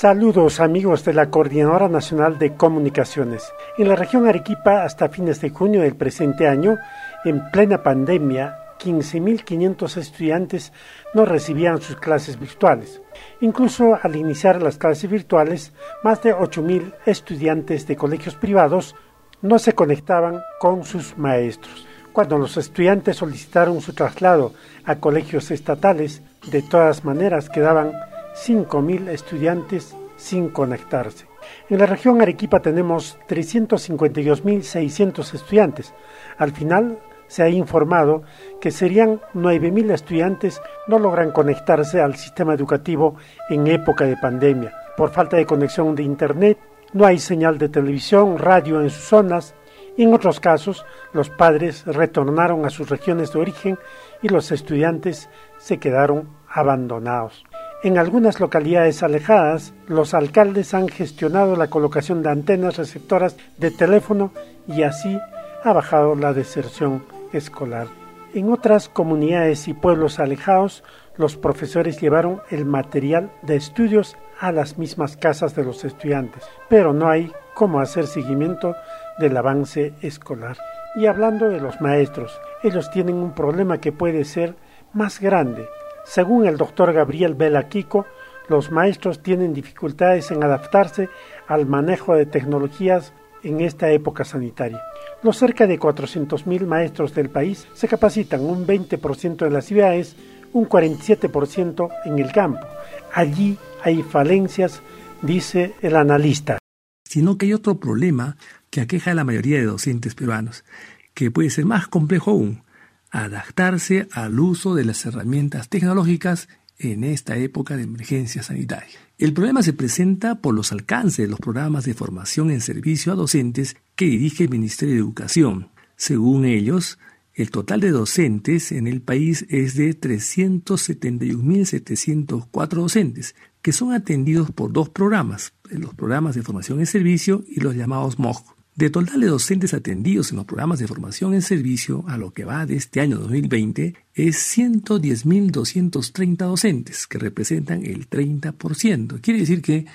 Saludos amigos de la Coordinadora Nacional de Comunicaciones. En la región Arequipa, hasta fines de junio del presente año, en plena pandemia, 15.500 estudiantes no recibían sus clases virtuales. Incluso al iniciar las clases virtuales, más de 8.000 estudiantes de colegios privados no se conectaban con sus maestros. Cuando los estudiantes solicitaron su traslado a colegios estatales, de todas maneras quedaban 5.000 estudiantes sin conectarse. En la región Arequipa tenemos 352.600 estudiantes. Al final se ha informado que serían 9.000 estudiantes no logran conectarse al sistema educativo en época de pandemia. Por falta de conexión de Internet, no hay señal de televisión, radio en sus zonas. En otros casos, los padres retornaron a sus regiones de origen y los estudiantes se quedaron abandonados. En algunas localidades alejadas, los alcaldes han gestionado la colocación de antenas receptoras de teléfono y así ha bajado la deserción escolar. En otras comunidades y pueblos alejados, los profesores llevaron el material de estudios a las mismas casas de los estudiantes, pero no hay cómo hacer seguimiento del avance escolar. Y hablando de los maestros, ellos tienen un problema que puede ser más grande según el doctor Gabriel Kiko, los maestros tienen dificultades en adaptarse al manejo de tecnologías en esta época sanitaria. Los cerca de 400.000 maestros del país se capacitan un 20% en las ciudades, un 47% en el campo. Allí hay falencias, dice el analista. Sino que hay otro problema que aqueja a la mayoría de docentes peruanos, que puede ser más complejo aún, adaptarse al uso de las herramientas tecnológicas en esta época de emergencia sanitaria. El problema se presenta por los alcances de los programas de formación en servicio a docentes que dirige el Ministerio de Educación. Según ellos, el total de docentes en el país es de 371.704 docentes, que son atendidos por dos programas, los programas de formación en servicio y los llamados MOOC. De total de docentes atendidos en los programas de formación en servicio a lo que va de este año 2020 es 110.230 docentes, que representan el 30%. Quiere decir que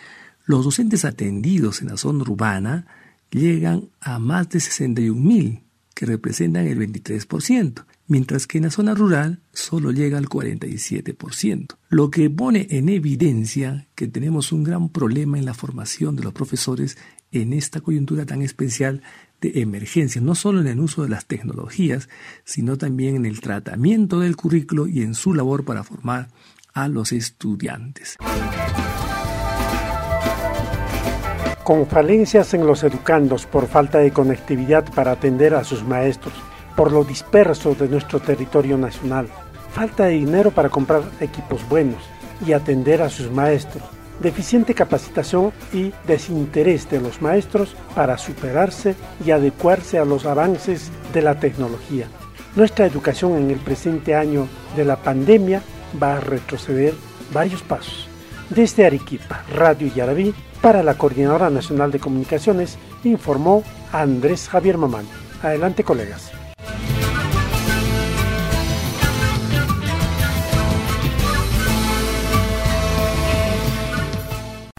los docentes atendidos en la zona urbana llegan a más de 61.000, que representan el 23%, mientras que en la zona rural solo llega al 47%, lo que pone en evidencia que tenemos un gran problema en la formación de los profesores en esta coyuntura tan especial de emergencia, no solo en el uso de las tecnologías, sino también en el tratamiento del currículo y en su labor para formar a los estudiantes. Con falencias en los educandos por falta de conectividad para atender a sus maestros, por lo disperso de nuestro territorio nacional, falta de dinero para comprar equipos buenos y atender a sus maestros, deficiente capacitación y desinterés de los maestros para superarse y adecuarse a los avances de la tecnología. Nuestra educación en el presente año de la pandemia va a retroceder varios pasos. Desde Arequipa, Radio Yarabí, para la Coordinadora Nacional de Comunicaciones, informó Andrés Javier Mamán. Adelante, colegas.